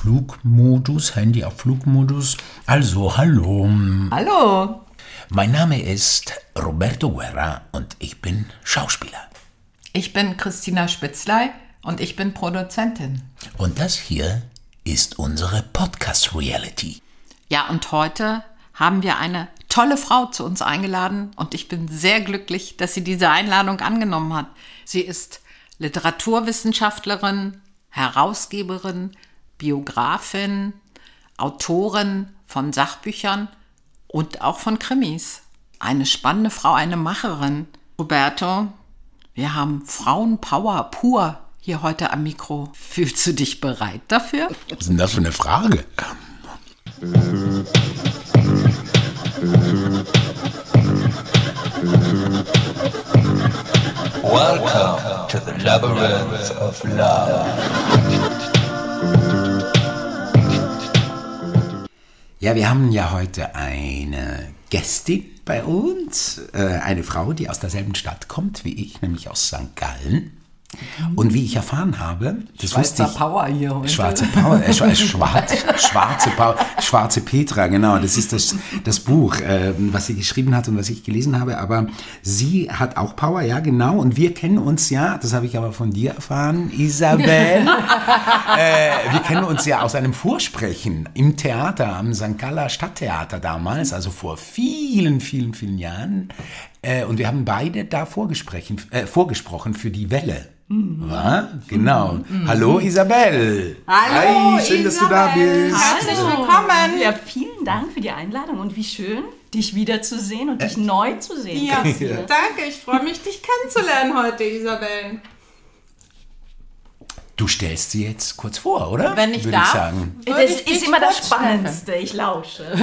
Flugmodus, Handy auf Flugmodus. Also, hallo. Hallo. Mein Name ist Roberto Guerra und ich bin Schauspieler. Ich bin Christina Spitzlei und ich bin Produzentin. Und das hier ist unsere Podcast Reality. Ja, und heute haben wir eine tolle Frau zu uns eingeladen und ich bin sehr glücklich, dass sie diese Einladung angenommen hat. Sie ist Literaturwissenschaftlerin, Herausgeberin, Biografin, Autorin von Sachbüchern und auch von Krimis. Eine spannende Frau, eine Macherin. Roberto, wir haben Frauenpower pur hier heute am Mikro. Fühlst du dich bereit dafür? Was ist denn das für eine Frage? Welcome to the labyrinth of love. Ja, wir haben ja heute eine Gästin bei uns, äh, eine Frau, die aus derselben Stadt kommt wie ich, nämlich aus St. Gallen. Und wie ich erfahren habe, das Schweizer wusste ich, Power hier heute. Schwarze Power, äh, schwa- schwarz, schwarze Power, schwarze Petra, genau. Das ist das, das Buch, äh, was sie geschrieben hat und was ich gelesen habe. Aber sie hat auch Power, ja, genau. Und wir kennen uns ja, das habe ich aber von dir erfahren, Isabel. äh, wir kennen uns ja aus einem Vorsprechen im Theater, am St. Galler Stadttheater damals, also vor vielen, vielen, vielen Jahren. Äh, und wir haben beide da vorgesprochen, äh, vorgesprochen für die Welle. Ja, genau. Hallo Isabel. Hallo, Hi, schön, dass du da bist. Herzlich willkommen. Ja, vielen Dank für die Einladung und wie schön, dich wiederzusehen und dich neu zu sehen. Ja, danke. Ich freue mich, dich kennenzulernen heute, Isabel. Du stellst sie jetzt kurz vor, oder? Wenn ich Würde darf. ich sagen. Würde Das ist immer das. Spannendste. Ich lausche.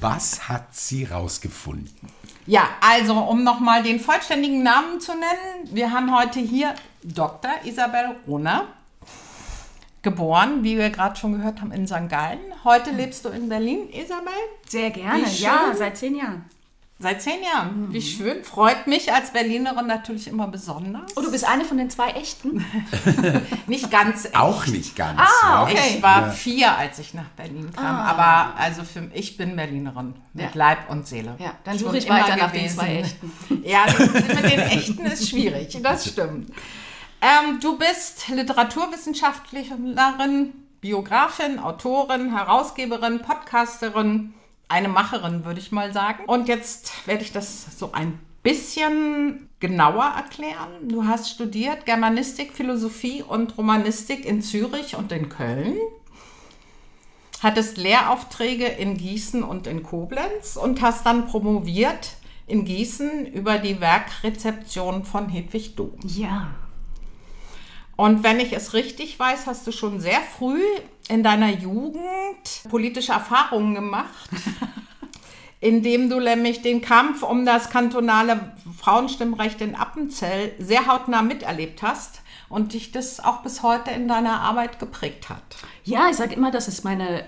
Was hat sie rausgefunden? Ja, also um nochmal den vollständigen Namen zu nennen, wir haben heute hier Dr. Isabel Rohner, geboren, wie wir gerade schon gehört haben, in St. Gallen. Heute lebst du in Berlin, Isabel? Sehr gerne. Wie schön. Ja, seit zehn Jahren. Seit zehn Jahren. Wie schön. Freut mich als Berlinerin natürlich immer besonders. Oh, du bist eine von den zwei echten? Nicht ganz echt. Auch nicht ganz. Ah, ja. okay. Ich war vier, als ich nach Berlin kam. Aber also für, ich bin Berlinerin mit Ja. Leib und Seele. Ja, dann suche ich weiter nach den zwei echten. Ja, das mit den echten ist schwierig. Das stimmt. Ähm, du bist Literaturwissenschaftlerin, Biografin, Autorin, Herausgeberin, Podcasterin, eine Macherin, würde ich mal sagen. Und jetzt werde ich das so ein bisschen genauer erklären. Du hast studiert Germanistik, Philosophie und Romanistik in Zürich und in Köln. Hattest Lehraufträge in Gießen und in Koblenz und hast dann promoviert in Gießen über die Werkrezeption von Hedwig Dohm. Ja. Und wenn ich es richtig weiß, hast du schon sehr früh in deiner Jugend politische Erfahrungen gemacht, indem du nämlich den Kampf um das kantonale Frauenstimmrecht in Appenzell sehr hautnah miterlebt hast und dich das auch bis heute in deiner Arbeit geprägt hat. Ja, ich sage immer, das ist meine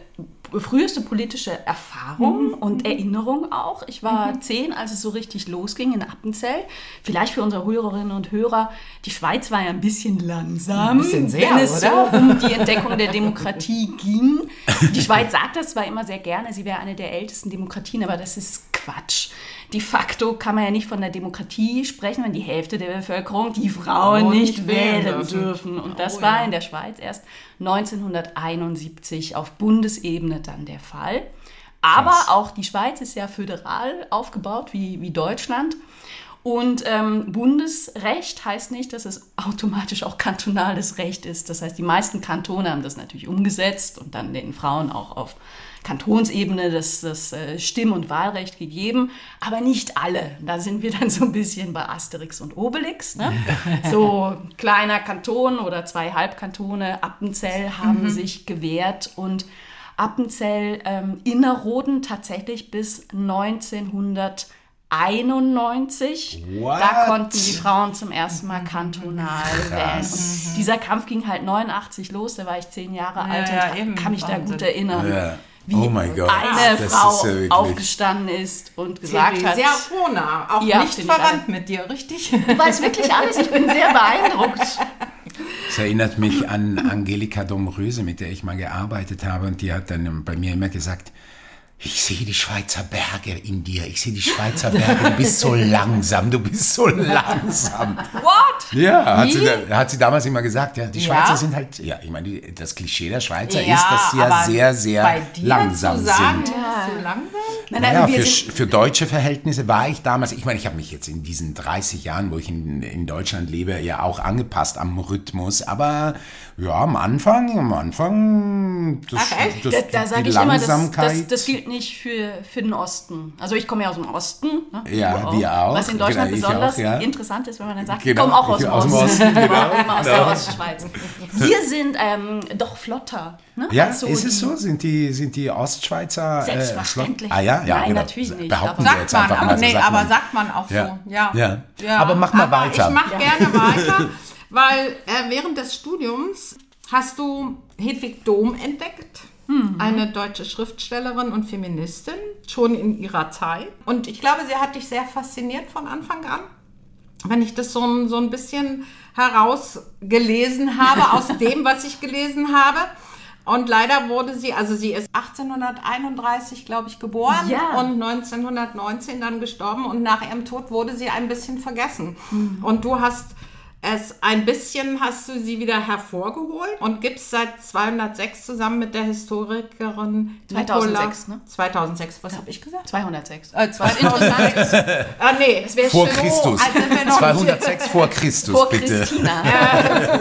früheste politische Erfahrung und Erinnerung auch. Ich war zehn, als es so richtig losging in Appenzell. Vielleicht für unsere Hörerinnen und Hörer, die Schweiz war ja ein bisschen langsam, Ein bisschen sehr, wenn es oder? so um die Entdeckung der Demokratie ging. Die Schweiz sagt das zwar immer sehr gerne, sie wäre eine der ältesten Demokratien, aber das ist Quatsch. De facto kann man ja nicht von der Demokratie sprechen, wenn die Hälfte der Bevölkerung die Frauen Oh, nicht wählen wählen dürfen. dürfen. Und das Oh, war ja. in der Schweiz erst 1971 auf Bundesebene dann der Fall. Aber Krass. auch die Schweiz ist ja föderal aufgebaut wie, wie Deutschland. Und ähm, Bundesrecht heißt nicht, dass es automatisch auch kantonales Recht ist. Das heißt, die meisten Kantone haben das natürlich umgesetzt und dann den Frauen auch auf Kantonsebene das, das äh, Stimm- und Wahlrecht gegeben, aber nicht alle. Da sind wir dann so ein bisschen bei Asterix und Obelix. Ne? So kleiner Kanton oder zwei Halbkantone, Appenzell haben sich gewehrt und Appenzell ähm, Innerrhoden tatsächlich bis 1991. What? Da konnten die Frauen zum ersten Mal kantonal wählen. Und dieser Kampf ging halt 89 los, da war ich zehn Jahre alt ja, und eben. kann mich da Wahnsinn. gut erinnern. Ja. Wie Oh mein Gott, eine das Frau ist ja aufgestanden ist und gesagt hat, Theresia Rona, auch Ja, nicht verwandt mit dir, richtig? du weißt wirklich alles, ich bin sehr beeindruckt. Es erinnert mich an Angelika Domröse, mit der ich mal gearbeitet habe. Und die hat dann bei mir immer gesagt, ich sehe die Schweizer Berge in dir. Ich sehe die Schweizer Berge. Du bist so langsam. Du bist so langsam. What? Ja, hat sie, hat sie damals immer gesagt. Ja, die Ja? Schweizer sind halt, ja, ich meine, das Klischee der Schweizer Ja, ist, dass sie ja sehr, sehr langsam zu sagen, sind. bist so langsam? Nein, Naja, für, für deutsche Verhältnisse war ich damals, ich meine, ich habe mich jetzt in diesen 30 Jahren, wo ich in, in Deutschland lebe, ja auch angepasst am Rhythmus. Aber ja, am Anfang, am Anfang, das, Ach, echt? das, da, da sage ich immer, das, Langsamkeit. das, das gilt nicht für, für den Osten. Also ich komme ja aus dem Osten. Ne? Ja, Du wir auch. Was in Deutschland Genau, besonders auch, ja. interessant ist, wenn man dann sagt, Genau, ich komme auch aus aus dem Osten. Osten, genau, Ich komme aus der genau. Ostschweiz. Wir sind ähm, doch flotter. Ne? ja, als so ist es so? Sind die, sind die Ostschweizer äh, Selbstverständlich. flott? Ah ja, ja Nein, genau. natürlich nicht, Behaupten aber- wir jetzt Sagt man, einfach aber, mal so. nee, sagt aber man. sagt man auch Ja. so. Ja. Ja. Aber mach mal aber weiter. Ich mache gerne weiter, weil äh, während des Studiums hast du Hedwig Dohm entdeckt. Mhm. Eine deutsche Schriftstellerin und Feministin, schon in ihrer Zeit. Und ich glaube, sie hat dich sehr fasziniert von Anfang an. Wenn ich das so ein, so ein bisschen herausgelesen habe aus dem, was ich gelesen habe. Und leider wurde sie, also sie ist 1831, glaube ich, geboren Ja. und 1919 dann gestorben und nach ihrem Tod wurde sie ein bisschen vergessen. Und du hast es ein bisschen, hast du sie wieder hervorgeholt und gibst seit 206 zusammen mit der Historikerin 2006, Nicola- ne? 2006, was habe ich gesagt? 206. Äh, 2006. ah, nee. Das wäre Vor schön. Christus. noch 206 vor Christus, Vor bitte. Christina.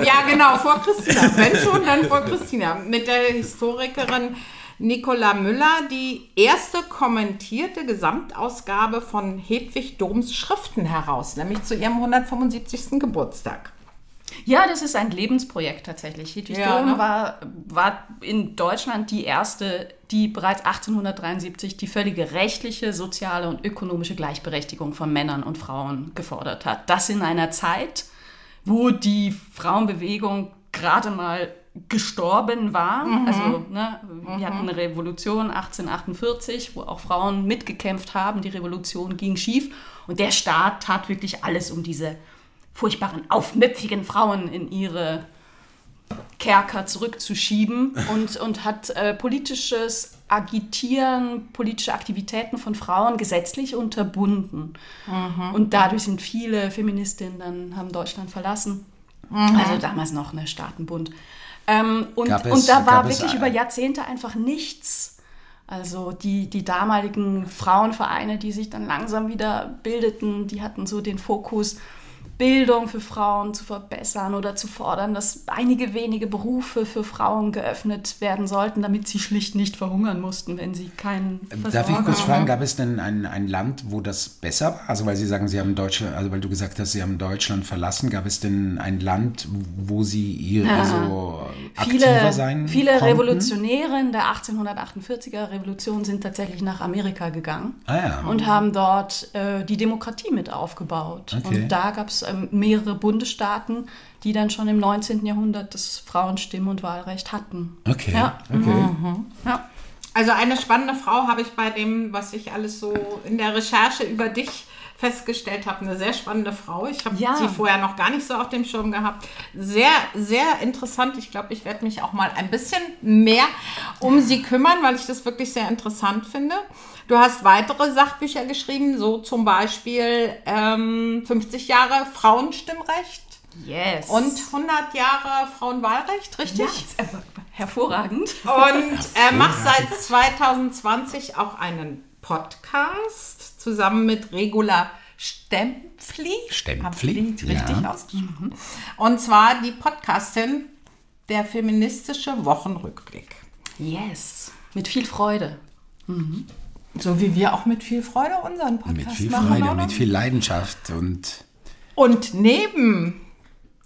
Ja, genau, vor Christina. Wenn schon, dann vor Christina. Mit der Historikerin Nicola Müller, die erste kommentierte Gesamtausgabe von Hedwig Doms Schriften heraus, nämlich zu ihrem 175. Geburtstag. Ja, das ist ein Lebensprojekt tatsächlich. Hedwig Ja, Dohm ne? war, war in Deutschland die erste, die bereits 1873 die völlige rechtliche, soziale und ökonomische Gleichberechtigung von Männern und Frauen gefordert hat. Das in einer Zeit, wo die Frauenbewegung gerade mal gestorben war. Also ne, wir hatten eine Revolution 1848, wo auch Frauen mitgekämpft haben. Die Revolution ging schief und der Staat tat wirklich alles, um diese furchtbaren, aufmüpfigen Frauen in ihre Kerker zurückzuschieben und, und hat äh, politisches Agitieren, politische Aktivitäten von Frauen gesetzlich unterbunden. Und dadurch sind viele Feministinnen dann, haben Deutschland verlassen. Also damals noch eine Staatenbund. Ähm, und, es- und da war wirklich über Jahrzehnte einfach nichts. Also die, die damaligen Frauenvereine, die sich dann langsam wieder bildeten, die hatten so den Fokus, Bildung für Frauen zu verbessern oder zu fordern, dass einige wenige Berufe für Frauen geöffnet werden sollten, damit sie schlicht nicht verhungern mussten, wenn sie keinen Darf ich Versorger kurz haben. fragen, gab es denn ein, ein Land, wo das besser war? Also weil Sie sagen, Sie haben Deutschland, also weil du gesagt hast, Sie haben Deutschland verlassen, gab es denn ein Land, wo Sie ihr also aktiver Viele, sein viele konnten? Revolutionäre in der 1848er Revolution sind tatsächlich nach Amerika gegangen Ah ja. und haben dort äh, die Demokratie mit aufgebaut. Okay. Und da gab es ähm, mehrere Bundesstaaten, die dann schon im 19. Jahrhundert das Frauenstimm- und Wahlrecht hatten. Okay, Ja. okay. Ja. Also eine spannende Frau habe ich bei dem, was ich alles so in der Recherche über dich festgestellt habe. Eine sehr spannende Frau. Ich habe Ja. sie vorher noch gar nicht so auf dem Schirm gehabt. Sehr, sehr interessant. Ich glaube, ich werde mich auch mal ein bisschen mehr um sie kümmern, weil ich das wirklich sehr interessant finde. Du hast weitere Sachbücher geschrieben, so zum Beispiel ähm, 50 Jahre Frauenstimmrecht Yes. und 100 Jahre Frauenwahlrecht, richtig? Ja, hervorragend. Und er macht seit 2020 auch einen Podcast zusammen mit Regula Stempfli. Stempfli, ich richtig ja. ausgesprochen. Und zwar die Podcastin der feministische Wochenrückblick. Yes. Mit viel Freude. So wie wir auch mit viel Freude unseren Podcast Mit viel machen. Freude, oder? mit viel Leidenschaft und Und neben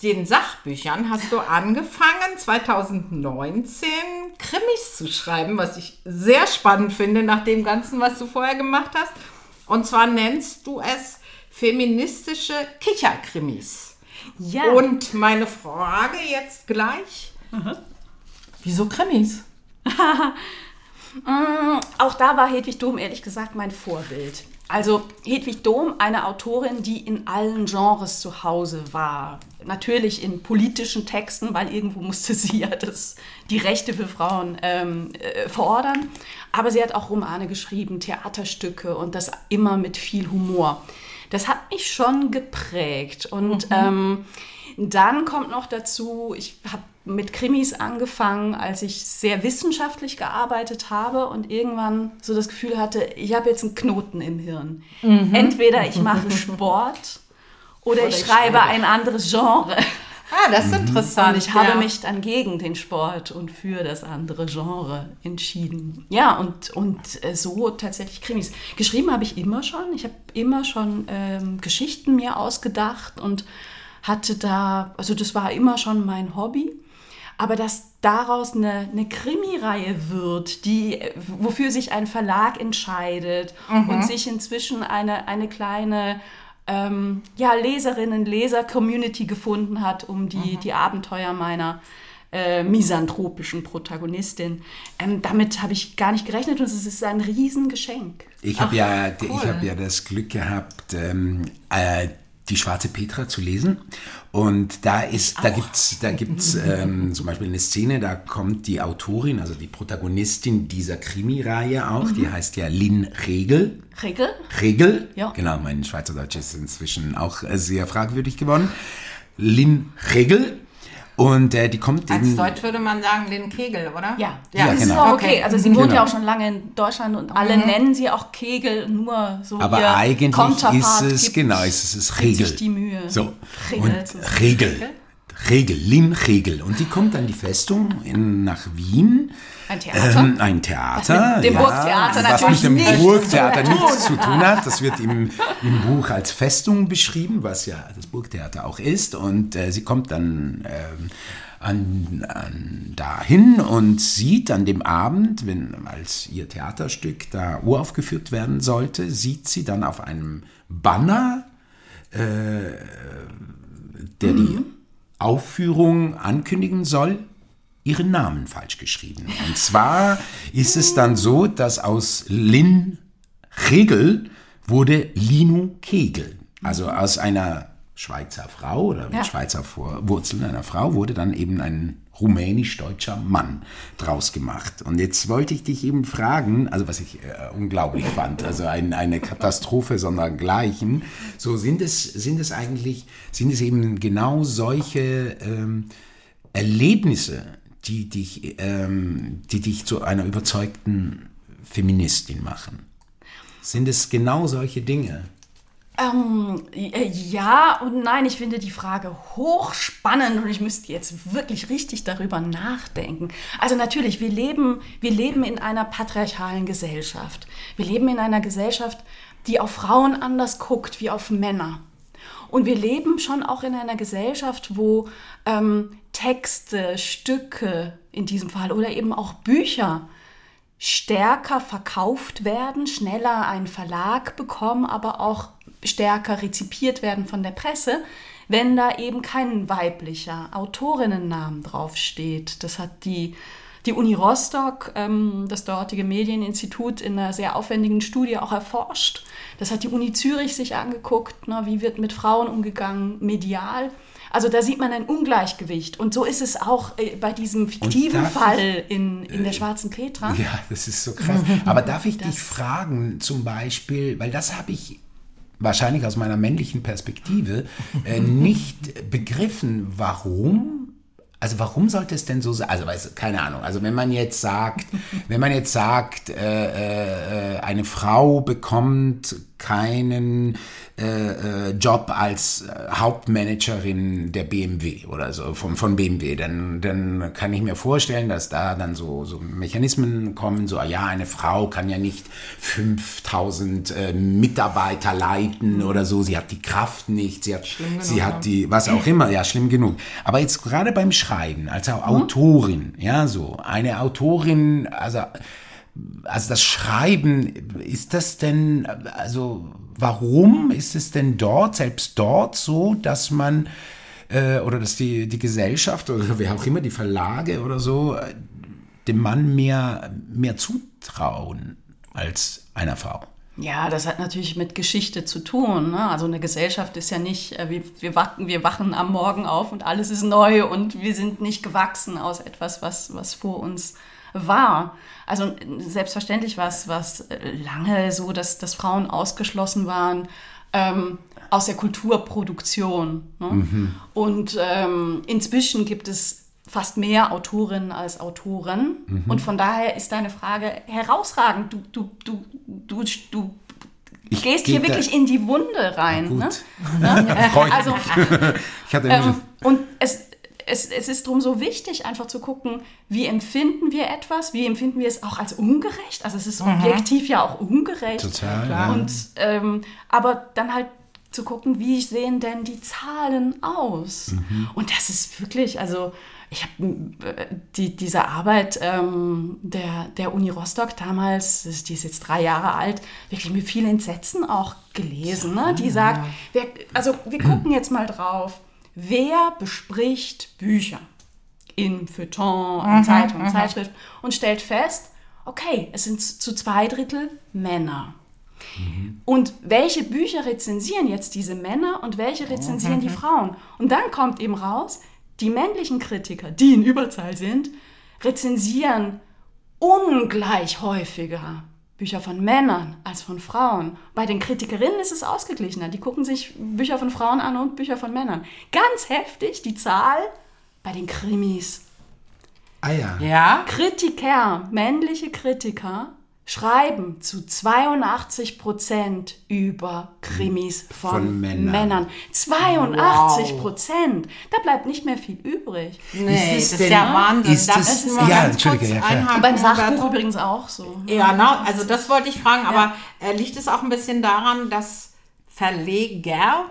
den Sachbüchern hast du angefangen, 2019 Krimis zu schreiben, was ich sehr spannend finde nach dem Ganzen, was du vorher gemacht hast. Und zwar nennst du es feministische Kicherkrimis. Ja. Und meine Frage jetzt gleich, wieso Krimis? Mm, Auch da war Hedwig Dom ehrlich gesagt mein Vorbild. Also Hedwig Dohm, eine Autorin, die in allen Genres zu Hause war. Natürlich in politischen Texten, weil irgendwo musste sie ja das, die Rechte für Frauen ähm, äh, fordern. Aber sie hat auch Romane geschrieben, Theaterstücke und das immer mit viel Humor. Das hat mich schon geprägt. Und ähm, dann kommt noch dazu, ich habe mit Krimis angefangen, als ich sehr wissenschaftlich gearbeitet habe und irgendwann so das Gefühl hatte, ich habe jetzt einen Knoten im Hirn. Entweder ich mache Sport oder, ich ich schreibe schreibe. ein anderes Genre. Ah, das ist interessant. Und ich habe ja. mich dann gegen den Sport und für das andere Genre entschieden. Ja, und, und äh, so tatsächlich Krimis. Geschrieben habe ich immer schon. Ich habe immer schon ähm, Geschichten mir ausgedacht und hatte da, also das war immer schon mein Hobby. Aber dass daraus eine, eine Krimireihe wird, die, wofür sich ein Verlag entscheidet und sich inzwischen eine, eine kleine ähm, ja, Leserinnen, Leser-Community gefunden hat, um die, die Abenteuer meiner äh, misanthropischen Protagonistin. Ähm, damit habe ich gar nicht gerechnet und es ist ein Riesengeschenk. Ich habe ja, ich hab ja das Glück gehabt, ähm, äh, die Schwarze Petra zu lesen. Und da ist, da gibt's, da gibt's ähm, zum Beispiel eine Szene, da kommt die Autorin, also die Protagonistin dieser Krimireihe auch, die heißt ja Lynn Regel. Regel? Regel, Ja. genau, mein Schweizerdeutsch ist inzwischen auch äh, sehr fragwürdig geworden. Lynn Regel. Und äh, die kommt Als in, Deutsch würde man sagen, den Kegel, oder? Ja, Ja, das ist genau. auch okay. Also sie wohnt Genau. ja auch schon lange in Deutschland und alle nennen sie auch Kegel, nur so Aber ihr eigentlich ist es, genau, es ist es gibt Regel. sich die Mühe. So, Regel und sagen. Regel. Regel, Lynn Regel. Und die kommt an die Festung in, nach Wien. Ein Theater? Ähm, ein Theater. Was mit dem Burgtheater was natürlich mit dem nichts Burgtheater zu tun nichts zu tun hat. Das wird im, im Buch als Festung beschrieben, was ja das Burgtheater auch ist. Und äh, sie kommt dann ähm, an, an dahin und sieht an dem Abend, wenn als ihr Theaterstück da uraufgeführt werden sollte, sieht sie dann auf einem Banner, äh, der die Aufführung ankündigen soll, ihren Namen falsch geschrieben. Und zwar ist es dann so, dass aus Lin Regel wurde Lino Kegel. Also aus einer Schweizer Frau oder mit Ja. Schweizer Wurzeln einer Frau wurde dann eben ein rumänisch-deutscher Mann draus gemacht. Und jetzt wollte ich dich eben fragen, also was ich äh, unglaublich fand, also ein, eine Katastrophe sondergleichen. So sind es, sind es eigentlich, sind es eben genau solche ähm, Erlebnisse, die dich, ähm, die dich zu einer überzeugten Feministin machen? Sind es genau solche Dinge? Ähm, äh, ja und nein, ich finde die Frage hochspannend und ich müsste jetzt wirklich richtig darüber nachdenken. Also natürlich, wir leben, wir leben in einer patriarchalen Gesellschaft. Wir leben in einer Gesellschaft, die auf Frauen anders guckt wie auf Männer. Und wir leben schon auch in einer Gesellschaft, wo ähm, Texte, Stücke in diesem Fall oder eben auch Bücher stärker verkauft werden, schneller einen Verlag bekommen, aber auch stärker rezipiert werden von der Presse, wenn da eben kein weiblicher Autorinnennamen draufsteht. Das hat die, die Uni Rostock, ähm, das dortige Medieninstitut, in einer sehr aufwendigen Studie auch erforscht. Das hat die Uni Zürich sich angeguckt, ne, wie wird mit Frauen umgegangen, medial. Also da sieht man ein Ungleichgewicht. Und so ist es auch äh, bei diesem fiktiven darf ich- Fall in, in der Schwarzen Petra. Ja, das ist so krass. Aber darf ich dich fragen, zum Beispiel, weil das habe ich wahrscheinlich aus meiner männlichen Perspektive äh, nicht begriffen, warum. Also warum sollte es denn so sein? Also weiß, keine Ahnung. Also wenn man jetzt sagt, wenn man jetzt sagt, äh, äh, eine Frau bekommt keinen äh, äh, Job als äh, Hauptmanagerin der BMW oder so von, von BMW, dann, dann kann ich mir vorstellen, dass da dann so, so Mechanismen kommen, so ja, eine Frau kann ja nicht 5000 äh, Mitarbeiter leiten oder so, sie hat die Kraft nicht, sie hat, sie hat die, was auch immer, ja, schlimm genug. Aber jetzt gerade beim Schreiben, als Autorin, ja, so, eine Autorin, also also das Schreiben, ist das denn, also warum ist es denn dort, selbst dort so, dass man, äh, oder dass die, die Gesellschaft oder wer auch immer, die Verlage oder so, äh, dem Mann mehr, mehr zutrauen als einer Frau? Ja, das hat natürlich mit Geschichte zu tun. Ne? Also eine Gesellschaft ist ja nicht, äh, wir, wir, wachen, wir wachen am Morgen auf und alles ist neu und wir sind nicht gewachsen aus etwas, was, was vor uns war. Also selbstverständlich war es lange so, dass, dass Frauen ausgeschlossen waren ähm, aus der Kulturproduktion. Ne? Und ähm, inzwischen gibt es fast mehr Autorinnen als Autoren. Und von daher ist deine Frage herausragend. Du, du, du, du, du Ich gehst geh hier wirklich in die Wunde rein. Gut. Ne? Freut Also, ich hatte ähm, und es, es, es ist darum so wichtig, einfach zu gucken, wie empfinden wir etwas, wie empfinden wir es auch als ungerecht. Also es ist objektiv ja auch ungerecht. Total, ja. Und, ähm, aber dann halt zu gucken, wie sehen denn die Zahlen aus? Mhm. Und das ist wirklich, also ich habe äh, die, diese Arbeit ähm, der, der Uni Rostock damals, die ist jetzt drei Jahre alt, wirklich mit viel Entsetzen auch gelesen. Ne? Die sagt, wer, also wir gucken jetzt mal drauf, wer bespricht Bücher in Feuilleton, in Zeitungen, Zeitschriften und stellt fest, okay, es sind zu zwei Drittel Männer. Und welche Bücher rezensieren jetzt diese Männer und welche rezensieren die Frauen? Und dann kommt eben raus, die männlichen Kritiker, die in Überzahl sind, rezensieren ungleich häufiger Bücher von Männern als von Frauen. Bei den Kritikerinnen ist es ausgeglichener. Die gucken sich Bücher von Frauen an und Bücher von Männern. Ganz heftig die Zahl bei den Krimis. Ah ja. Ja. Kritiker, männliche Kritiker, schreiben zu 82 Prozent über Krimis von, Von Männern. Männern. 82 Prozent. Da bleibt nicht mehr viel übrig. Nee, es das ist denn- ja Wahnsinn. ist das- ich mal ja, ganz Entschuldige, ja, klar. Beim Sachbuch übrigens auch so. Ja, genau. Also das wollte ich fragen, aber äh, liegt es auch ein bisschen daran, dass Verleger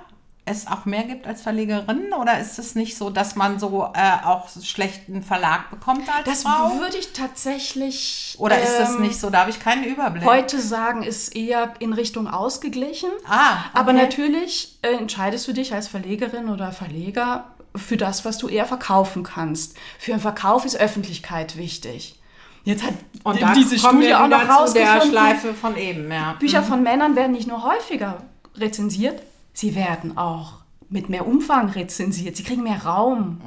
es auch mehr gibt als Verlegerinnen? Oder ist es nicht so, dass man so äh, auch schlechten Verlag bekommt als Das Frau? würde ich tatsächlich. Oder ist das ähm, nicht so? Da habe ich keinen Überblick. Heute sagen, ist eher in Richtung ausgeglichen. Ah, Aber okay. natürlich äh, entscheidest du dich als Verlegerin oder Verleger für das, was du eher verkaufen kannst. Für einen Verkauf ist Öffentlichkeit wichtig. Jetzt hat Und da diese kommen Studie wir auch noch zu der rausgefunden, Schleife von eben, ja. Bücher von Männern werden nicht nur häufiger rezensiert, sie werden auch mit mehr Umfang rezensiert. Sie kriegen mehr Raum.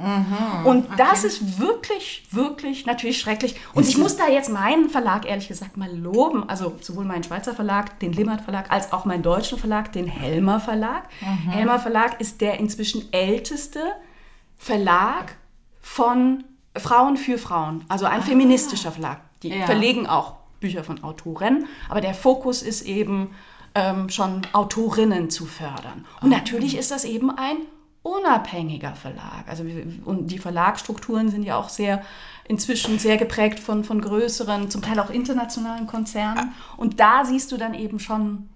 Und das ist wirklich, wirklich natürlich schrecklich. Und ich muss da jetzt meinen Verlag ehrlich gesagt mal loben. Also sowohl meinen Schweizer Verlag, den Limmert Verlag, als auch meinen deutschen Verlag, den Helmer Verlag. Helmer Verlag ist der inzwischen älteste Verlag von Frauen für Frauen. Also ein feministischer Verlag. Die Ja. verlegen auch Bücher von Autoren, aber der Fokus ist eben ähm, schon Autorinnen zu fördern. Und natürlich ist das eben ein unabhängiger Verlag. Also und die Verlagsstrukturen sind ja auch sehr inzwischen sehr geprägt von, von größeren, zum Teil auch internationalen Konzernen. Und da siehst du dann eben schon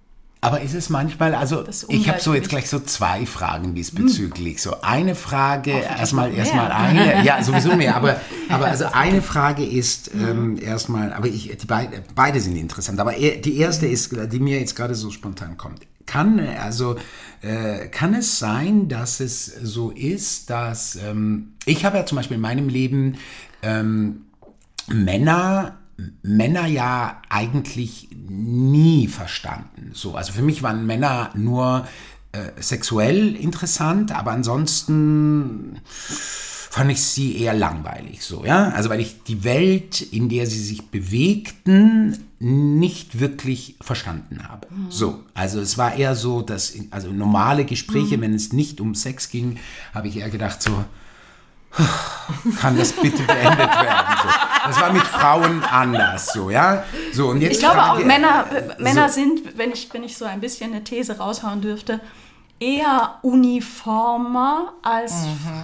Aber ist es manchmal, also ich habe so jetzt gleich so zwei Fragen diesbezüglich. So eine Frage, erstmal erstmal eine, ja sowieso mehr, aber aber also eine Frage ist ähm, erstmal, aber ich die beide beide sind interessant, aber e- die erste ist, die mir jetzt gerade so spontan kommt. Kann also äh, kann es sein, dass es so ist, dass ähm, ich habe ja zum Beispiel in meinem Leben ähm, Männer Männer ja eigentlich nie verstanden. So, also für mich waren Männer nur äh, sexuell interessant, aber ansonsten fand ich sie eher langweilig so, ja? Also weil ich die Welt, in der sie sich bewegten, nicht wirklich verstanden habe. So, also es war eher so, dass also normale Gespräche, wenn es nicht um Sex ging, habe ich eher gedacht so kann das bitte beendet werden? So. Das war mit Frauen anders, so, ja? So, und jetzt Ich glaube auch, Männer, äh, Männer So. sind, wenn ich, wenn ich so ein bisschen eine These raushauen dürfte, eher uniformer als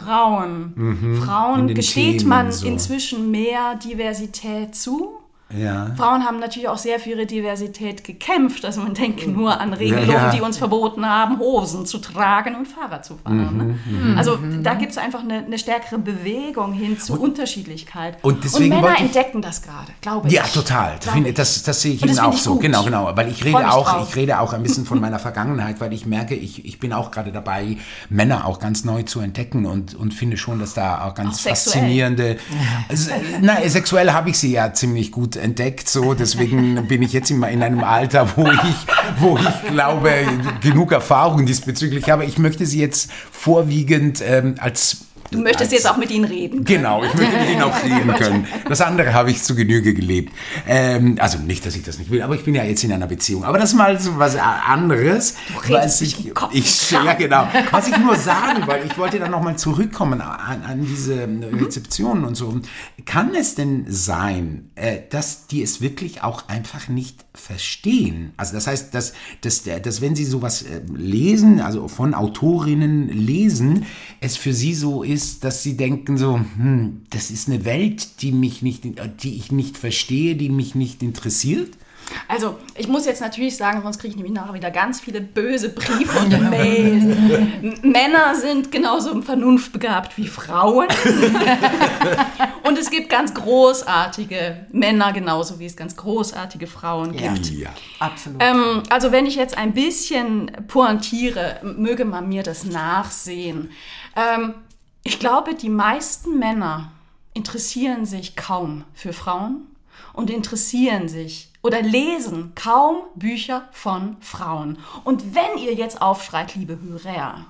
Frauen. Frauen In den gesteht Themen man so. inzwischen mehr Diversität zu. Ja. Frauen haben natürlich auch sehr für ihre Diversität gekämpft. Also man denkt nur an Regelungen, Ja, ja. die uns verboten haben, Hosen zu tragen und Fahrrad zu fahren. Mhm, ne? Also da gibt es einfach eine, eine stärkere Bewegung hin zu Unterschiedlichkeit. und deswegen Männer wollte ich- entdecken das gerade, glaube ich. Ja, total. Das, Glaub finde, ich. das, das sehe ich Und eben das auch ich so. gut. Genau, genau. Weil ich rede auch, drauf. ich rede auch ein bisschen von meiner Vergangenheit, weil ich merke, ich, ich bin auch gerade dabei, Männer auch ganz neu zu entdecken und, und finde schon, dass da auch ganz Auch faszinierende. Also, na, sexuell habe ich sie ja ziemlich gut entdeckt, so deswegen bin ich jetzt in, in einem Alter, wo ich, wo ich glaube, genug Erfahrung diesbezüglich habe. Ich möchte sie jetzt vorwiegend ähm, als Du möchtest jetzt auch mit ihnen reden. Genau, ich möchte mit ihnen auch reden können. Das andere habe ich zu Genüge gelebt. Ähm, also nicht, dass ich das nicht will, aber ich bin ja jetzt in einer Beziehung. Aber das ist mal so was anderes. Was mich ich, Kopf ich, ja, genau. Was ich nur sagen, weil ich wollte dann nochmal zurückkommen an, an diese Rezeptionen und so. Kann es denn sein, äh, dass die es wirklich auch einfach nicht verstehen? Also das heißt, dass, dass, dass wenn sie sowas äh, lesen, also von Autorinnen lesen, es für sie so ist, dass sie denken so, hm, das ist eine Welt, die mich nicht, die ich nicht verstehe, die mich nicht interessiert. Also, ich muss jetzt natürlich sagen, sonst kriege ich nämlich nachher wieder ganz viele böse Briefe und Mails. Männer sind genauso vernunftbegabt wie Frauen. und es gibt ganz großartige Männer genauso wie es ganz großartige Frauen gibt. Ja. Absolut. Ähm, also wenn ich jetzt ein bisschen pointiere, möge man mir das nachsehen. Ähm, ich glaube, die meisten Männer interessieren sich kaum für Frauen und interessieren sich oder lesen kaum Bücher von Frauen. Und wenn ihr jetzt aufschreit, liebe Hörer,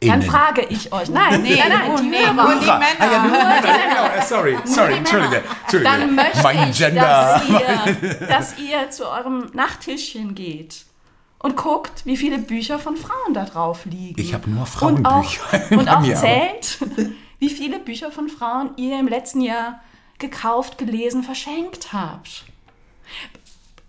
dann Innen. frage ich euch, nein, Nee, nein, nein, nur- die nee, Hörer. nur die Männer. Ah, ja, nur die Männer. Genau, sorry, sorry, die Entschuldige. Entschuldige. Dann möchte mein ich, Gender. dass ihr, dass ihr zu eurem Nachttischchen geht und guckt, wie viele Bücher von Frauen da drauf liegen. Ich habe nur und auch, Frauenbücher und auch mir, aber- zählt, wie viele Bücher von Frauen ihr im letzten Jahr gekauft, gelesen, verschenkt habt.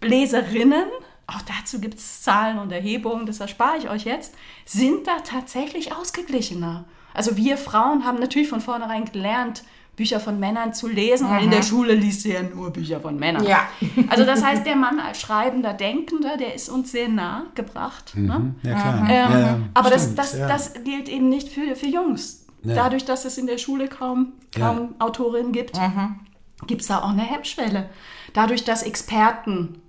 Leserinnen, auch dazu gibt es Zahlen und Erhebungen, das erspare ich euch jetzt, sind da tatsächlich ausgeglichener. Also wir Frauen haben natürlich von vornherein gelernt, Bücher von Männern zu lesen, weil in der Schule liest ja nur Bücher von Männern. Ja. Also das heißt, der Mann als schreibender, denkender, der ist uns sehr nah gebracht. Ne? Ja, klar. Ähm, Ja, ja, aber das, stimmt, das, ja. das gilt eben nicht für, für Jungs. Ja. Dadurch, dass es in der Schule kaum, kaum Autorinnen gibt, gibt es da auch eine Hemmschwelle. Dadurch, dass Experten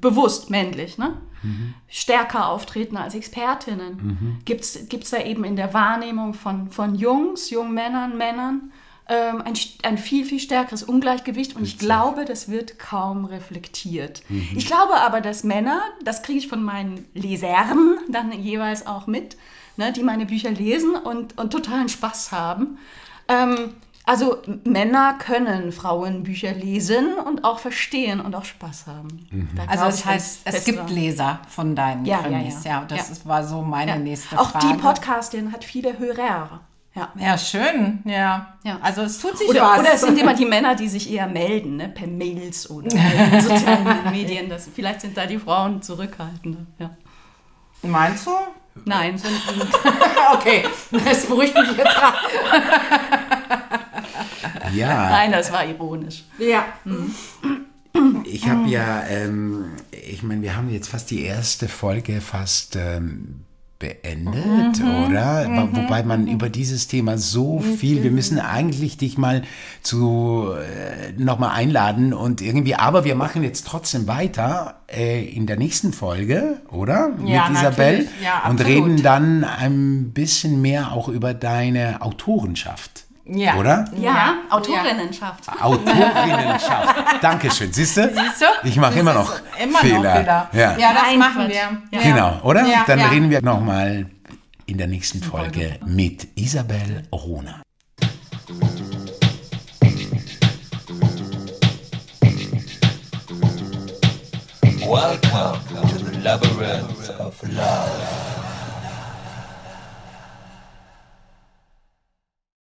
bewusst männlich, ne? stärker auftreten als Expertinnen, gibt es da eben in der Wahrnehmung von, von Jungs, jungen Männern, Männern ähm, ein, ein viel, viel stärkeres Ungleichgewicht und ich glaube, das wird kaum reflektiert. Ich glaube aber, dass Männer, das kriege ich von meinen Lesern dann jeweils auch mit, ne, die meine Bücher lesen und, und totalen Spaß haben. Ähm, also Männer können Frauenbücher lesen und auch verstehen und auch Spaß haben. Da Also das heißt, es gibt dran. Leser von deinen Ja, ja, Krimis. ja. Ja, das Ja. ist- war so meine Ja. nächste Auch Frage. die Podcastin hat viele Hörer. Ja. Ja, schön. Ja. Ja. Also es tut sich Oder, was. oder es sind immer die Männer, die sich eher melden, ne? per Mails oder in sozialen Medien. Das, vielleicht sind da die Frauen zurückhaltender. Ja. Meinst du? Nein, sind, Okay, das beruhigt mich jetzt gerade. Ja. nein, das war ironisch. Ja. Ich habe ja, ähm, ich meine, wir haben jetzt fast die erste Folge fast ähm, beendet, oder? Wo- Wobei man über dieses Thema so viel, wir müssen eigentlich dich mal zu äh, nochmal einladen und irgendwie, aber wir machen jetzt trotzdem weiter äh, in der nächsten Folge, oder? Ja, Mit Isabel. Ja, und reden dann ein bisschen mehr auch über deine Autorenschaft. Ja. Oder? Ja, Autorinnenschaft. Autorinnenschaft. Dankeschön. Siehst du? Siehst du? Ich mache immer noch Immer Fehler. noch Fehler. Ja. Ja, das Nein, machen wir. Ja. Genau, oder? Ja, Dann ja. reden wir nochmal in der nächsten Folge mit Isabel Rona. Welcome to the labyrinth of love.